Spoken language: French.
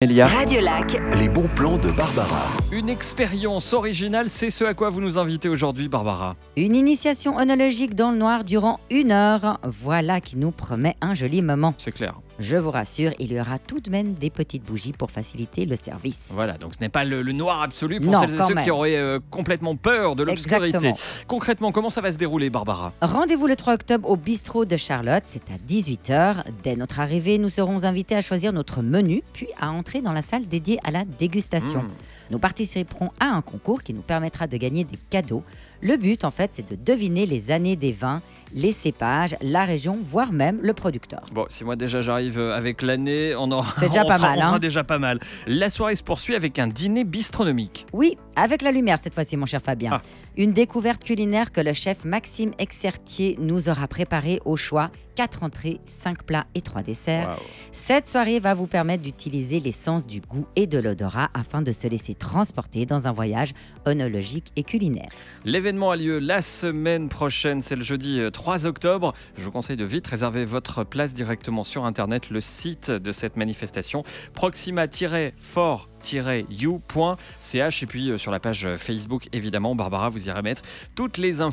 Elia. Radio Lac. Les bons plans de Barbara. Une expérience originale, c'est ce à quoi vous nous invitez aujourd'hui, Barbara. Une initiation onologique dans le noir durant une heure. Voilà qui nous promet un joli moment. C'est clair. Je vous rassure, il y aura tout de même des petites bougies pour faciliter le service. Voilà, donc ce n'est pas le, le noir absolu pour Non, celles et ceux même. qui auraient euh, complètement peur de l'obscurité. Concrètement, comment ça va se dérouler, Barbara? Rendez-vous le 3 octobre au bistrot de Charlotte, c'est à 18h. Dès notre arrivée, nous serons invités à choisir notre menu, puis à entrer dans la salle dédiée à la dégustation. Mmh. Nous participerons à un concours qui nous permettra de gagner des cadeaux. Le but, en fait, c'est de deviner les années des vins, les cépages, la région, voire même le producteur. Bon, si moi déjà j'arrive euh, avec l'année, on aura. C'est déjà on pas sera- mal, On sera hein. déjà pas mal. La soirée se poursuit avec un dîner bistronomique. Oui, avec la lumière cette fois-ci, mon cher Fabien. Ah. Une découverte culinaire que le chef Maxime Exertier nous aura préparée au choix. 4 entrées, 5 plats et 3 desserts. Cette soirée va vous permettre d'utiliser les sens du goût et de l'odorat afin de se laisser transporter dans un voyage onologique et culinaire. L'événement a lieu la semaine prochaine, c'est le jeudi euh, 3 octobre. Je vous conseille de vite réserver votre place directement sur internet, le site de cette manifestation proxima-fort-you.ch et puis euh, sur la page Facebook évidemment Barbara vous irez toutes les infos